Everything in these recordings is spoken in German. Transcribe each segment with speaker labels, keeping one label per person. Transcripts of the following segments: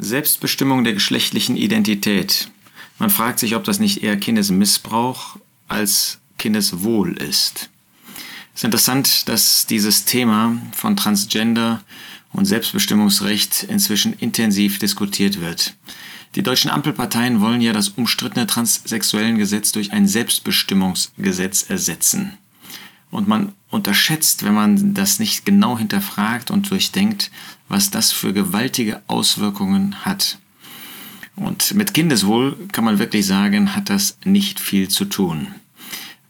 Speaker 1: Selbstbestimmung der geschlechtlichen Identität. Man fragt sich, ob das nicht eher Kindesmissbrauch als Kindeswohl ist. Es ist interessant, dass dieses Thema von Transgender und Selbstbestimmungsrecht inzwischen intensiv diskutiert wird. Die deutschen Ampelparteien wollen ja das umstrittene transsexuellen Gesetz durch ein Selbstbestimmungsgesetz ersetzen. Und man unterschätzt, wenn man das nicht genau hinterfragt und durchdenkt, was das für gewaltige Auswirkungen hat. Und mit Kindeswohl kann man wirklich sagen, hat das nicht viel zu tun.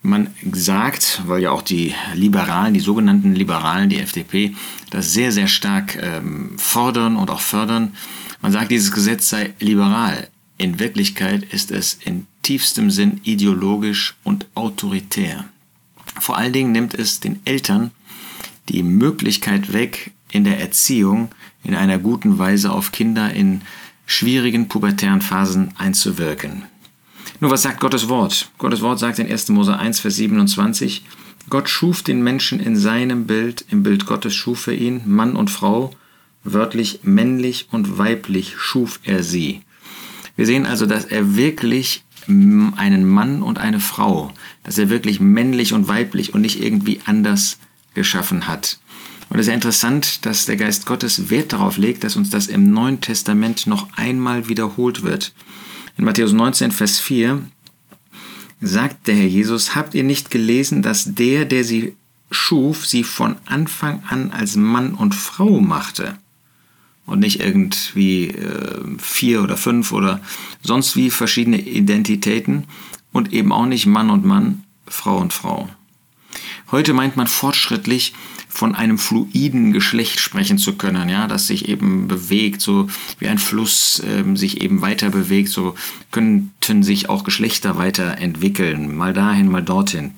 Speaker 1: Man sagt, weil ja auch die Liberalen, die sogenannten Liberalen, die FDP, das sehr, sehr stark ähm, fordern und auch fördern, man sagt, dieses Gesetz sei liberal. In Wirklichkeit ist es in tiefstem Sinn ideologisch und autoritär. Vor allen Dingen nimmt es den Eltern die Möglichkeit weg, in der Erziehung in einer guten Weise auf Kinder in schwierigen pubertären Phasen einzuwirken. Nur was sagt Gottes Wort? Gottes Wort sagt in 1. Mose 1, Vers 27, Gott schuf den Menschen in seinem Bild, im Bild Gottes schuf er ihn, Mann und Frau, wörtlich männlich und weiblich schuf er sie. Wir sehen also, dass er wirklich einen Mann und eine Frau, dass er wirklich männlich und weiblich und nicht irgendwie anders geschaffen hat. Und es ist ja interessant, dass der Geist Gottes Wert darauf legt, dass uns das im Neuen Testament noch einmal wiederholt wird. In Matthäus 19, Vers 4 sagt der Herr Jesus, habt ihr nicht gelesen, dass der, der sie schuf, sie von Anfang an als Mann und Frau machte? Und nicht irgendwie äh, vier oder fünf oder sonst wie verschiedene Identitäten und eben auch nicht Mann und Mann, Frau und Frau. Heute meint man fortschrittlich, von einem fluiden Geschlecht sprechen zu können, ja, das sich eben bewegt, so wie ein Fluss ähm, sich eben weiter bewegt, so könnten sich auch Geschlechter weiterentwickeln, mal dahin, mal dorthin.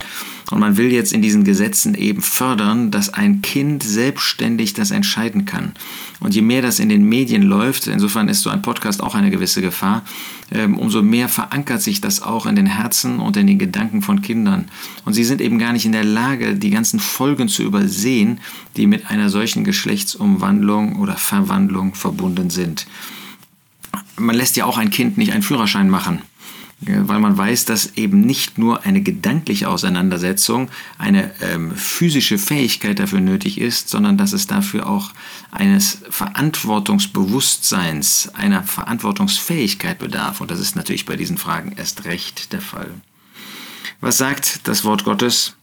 Speaker 1: Und man will jetzt in diesen Gesetzen eben fördern, dass ein Kind selbstständig das entscheiden kann. Und je mehr das in den Medien läuft, insofern ist so ein Podcast auch eine gewisse Gefahr, ähm, umso mehr verankert sich das auch in den Herzen und in den Gedanken von Kindern. Und sie sind eben gar nicht in der Lage, die ganzen Folgen zu übersehen, die mit einer solchen Geschlechtsumwandlung oder Verwandlung verbunden sind. Man lässt ja auch ein Kind nicht einen Führerschein machen weil man weiß, dass eben nicht nur eine gedankliche Auseinandersetzung, eine ähm, physische Fähigkeit dafür nötig ist, sondern dass es dafür auch eines Verantwortungsbewusstseins, einer Verantwortungsfähigkeit bedarf. Und das ist natürlich bei diesen Fragen erst recht der Fall. Was sagt das Wort Gottes?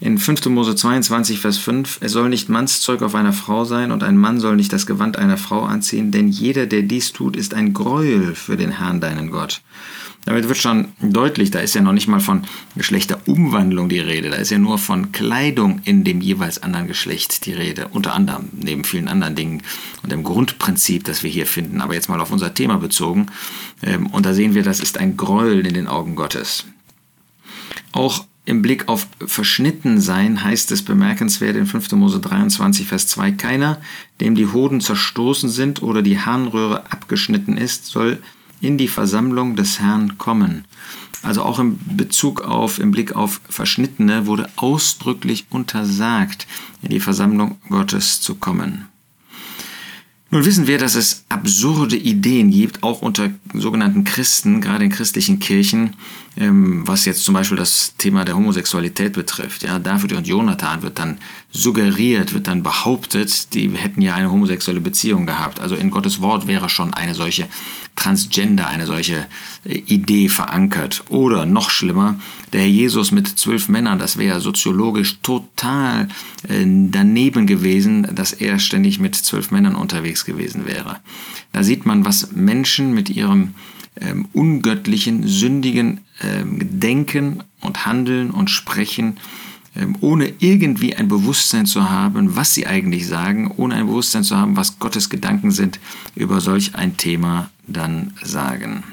Speaker 1: In 5. Mose 22, Vers 5, es soll nicht Mannszeug auf einer Frau sein und ein Mann soll nicht das Gewand einer Frau anziehen, denn jeder, der dies tut, ist ein Gräuel für den Herrn, deinen Gott. Damit wird schon deutlich, da ist ja noch nicht mal von Geschlechterumwandlung die Rede, da ist ja nur von Kleidung in dem jeweils anderen Geschlecht die Rede, unter anderem, neben vielen anderen Dingen und dem Grundprinzip, das wir hier finden, aber jetzt mal auf unser Thema bezogen. Ähm, und da sehen wir, das ist ein Gräuel in den Augen Gottes. Auch im Blick auf Verschnittensein heißt es bemerkenswert in 5. Mose 23, Vers 2, keiner, dem die Hoden zerstoßen sind oder die Harnröhre abgeschnitten ist, soll in die Versammlung des Herrn kommen. Also auch im Bezug auf, im Blick auf Verschnittene wurde ausdrücklich untersagt, in die Versammlung Gottes zu kommen. Nun wissen wir, dass es absurde Ideen gibt, auch unter sogenannten Christen, gerade in christlichen Kirchen, ähm, was jetzt zum Beispiel das Thema der Homosexualität betrifft. Ja, David und Jonathan wird dann suggeriert, wird dann behauptet, die hätten ja eine homosexuelle Beziehung gehabt. Also in Gottes Wort wäre schon eine solche Transgender, eine solche äh, Idee verankert. Oder noch schlimmer, der Herr Jesus mit zwölf Männern, das wäre soziologisch total äh, daneben gewesen, dass er ständig mit zwölf Männern unterwegs gewesen wäre. Da sieht man, was Menschen mit ihrem ähm, ungöttlichen, sündigen ähm, Denken und Handeln und Sprechen, ohne irgendwie ein Bewusstsein zu haben, was sie eigentlich sagen, ohne ein Bewusstsein zu haben, was Gottes Gedanken sind, über solch ein Thema dann sagen.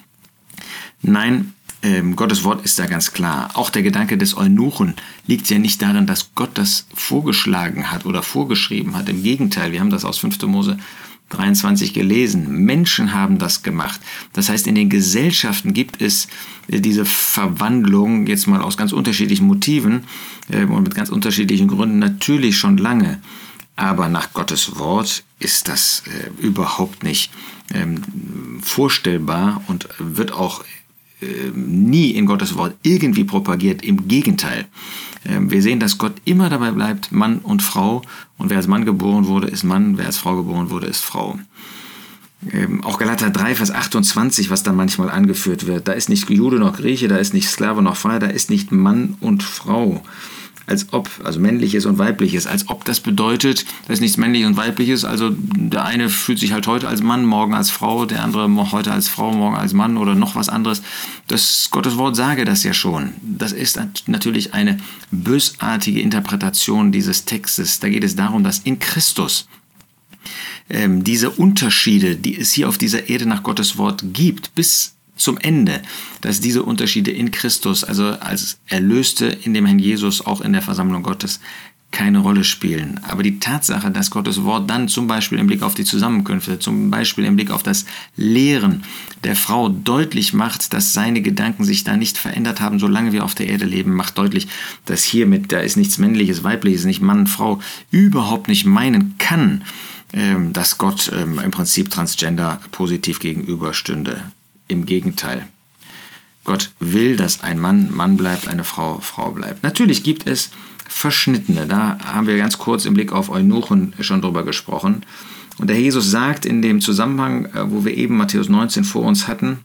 Speaker 1: Nein, ähm, Gottes Wort ist da ganz klar. Auch der Gedanke des Eunuchen liegt ja nicht darin, dass Gott das vorgeschlagen hat oder vorgeschrieben hat. Im Gegenteil, wir haben das aus 5. Mose 23 gelesen. Menschen haben das gemacht. Das heißt, in den Gesellschaften gibt es äh, diese Verwandlung jetzt mal aus ganz unterschiedlichen Motiven äh, und mit ganz unterschiedlichen Gründen natürlich schon lange. Aber nach Gottes Wort ist das äh, überhaupt nicht ähm, vorstellbar und wird auch nie in Gottes Wort irgendwie propagiert. Im Gegenteil. Äh, wir sehen, dass Gott immer dabei bleibt, Mann und Frau. Und wer als Mann geboren wurde, ist Mann. Wer als Frau geboren wurde, ist Frau. Ähm, auch Galater 3, Vers 28, was da manchmal angeführt wird. Da ist nicht Jude noch Grieche, da ist nicht Sklave noch Freier, da ist nicht Mann und Frau als ob, also männliches und weibliches, als ob das bedeutet, da ist nichts männliches und weibliches, also der eine fühlt sich halt heute als Mann, morgen als Frau, der andere heute als Frau, morgen als Mann oder noch was anderes. Das Gottes Wort sage das ja schon. Das ist natürlich eine bösartige Interpretation dieses Textes. Da geht es darum, dass in Christus ähm, diese Unterschiede, die es hier auf dieser Erde nach Gottes Wort gibt, bis zum Ende, dass diese Unterschiede in Christus, also als Erlöste in dem Herrn Jesus, auch in der Versammlung Gottes, keine Rolle spielen. Aber die Tatsache, dass Gottes Wort dann zum Beispiel im Blick auf die Zusammenkünfte, zum Beispiel im Blick auf das Lehren der Frau deutlich macht, dass seine Gedanken sich da nicht verändert haben, solange wir auf der Erde leben, macht deutlich, dass hiermit, da ist nichts Männliches, Weibliches, nicht Mann, Frau, überhaupt nicht meinen kann, ähm, dass Gott ähm, im Prinzip Transgender positiv gegenüberstünde. Im Gegenteil. Gott will, dass ein Mann Mann bleibt, eine Frau Frau bleibt. Natürlich gibt es Verschnittene. Da haben wir ganz kurz im Blick auf Eunuchen schon drüber gesprochen. Und der Jesus sagt in dem Zusammenhang, äh, wo wir eben Matthäus 19 vor uns hatten,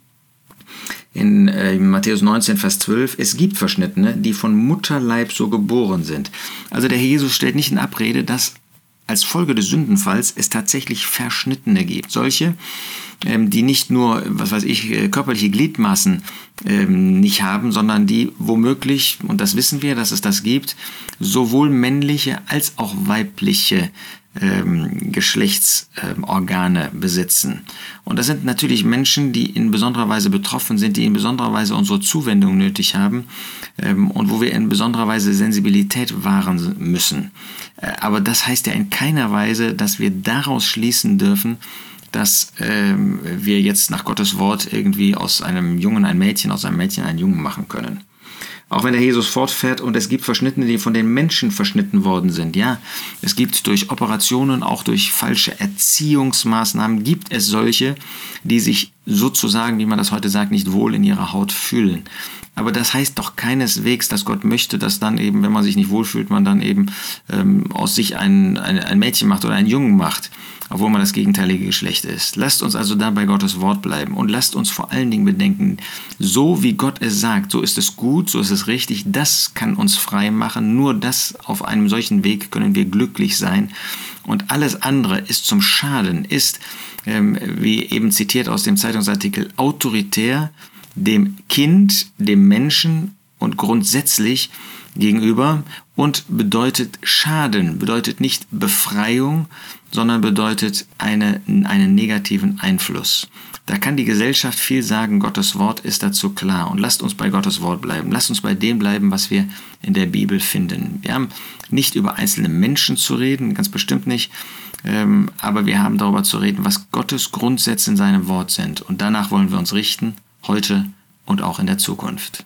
Speaker 1: in äh, Matthäus 19, Vers 12, es gibt Verschnittene, die von Mutterleib so geboren sind. Also der Jesus stellt nicht in Abrede, dass als Folge des Sündenfalls es tatsächlich Verschnittene gibt. Solche, die nicht nur, was weiß ich, äh, körperliche Gliedmaßen ähm, nicht haben, sondern die womöglich, und das wissen wir, dass es das gibt, sowohl männliche als auch weibliche ähm, Geschlechtsorgane besitzen. Und das sind natürlich Menschen, die in besonderer Weise betroffen sind, die in besonderer Weise unsere Zuwendung nötig haben und wo wir in besonderer Weise Sensibilität wahren müssen. Äh, aber das heißt ja in keiner Weise, dass wir daraus schließen dürfen, dass ähm, wir jetzt nach Gottes Wort irgendwie aus einem Jungen ein Mädchen, aus einem Mädchen einen Jungen machen können. Auch wenn der Jesus fortfährt und es gibt Verschnittene, die von den Menschen verschnitten worden sind. Ja, es gibt durch Operationen, auch durch falsche Erziehungsmaßnahmen, gibt es solche, die sich sozusagen, wie man das heute sagt, nicht wohl in ihrer Haut fühlen. Aber das heißt doch keineswegs, dass Gott möchte, dass dann eben, wenn man sich nicht wohlfühlt, man dann eben ähm, aus sich ein, ein, ein Mädchen macht oder einen Jungen macht obwohl man das gegenteilige Geschlecht ist. Lasst uns also da bei Gottes Wort bleiben und lasst uns vor allen Dingen bedenken, so wie Gott es sagt, so ist es gut, so ist es richtig, das kann uns frei machen, nur das auf einem solchen Weg können wir glücklich sein und alles andere ist zum Schaden, ist, ähm, wie eben zitiert aus dem Zeitungsartikel, autoritär dem Kind, dem Menschen und grundsätzlich gegenüber und bedeutet Schaden, bedeutet nicht Befreiung, sondern bedeutet eine, einen negativen Einfluss. Da kann die Gesellschaft viel sagen, Gottes Wort ist dazu klar. Und lasst uns bei Gottes Wort bleiben. Lasst uns bei dem bleiben, was wir in der Bibel finden. Wir haben nicht über einzelne Menschen zu reden, ganz bestimmt nicht, ähm, aber wir haben darüber zu reden, was Gottes Grundsätze in seinem Wort sind. Und danach wollen wir uns richten, heute und auch in der Zukunft.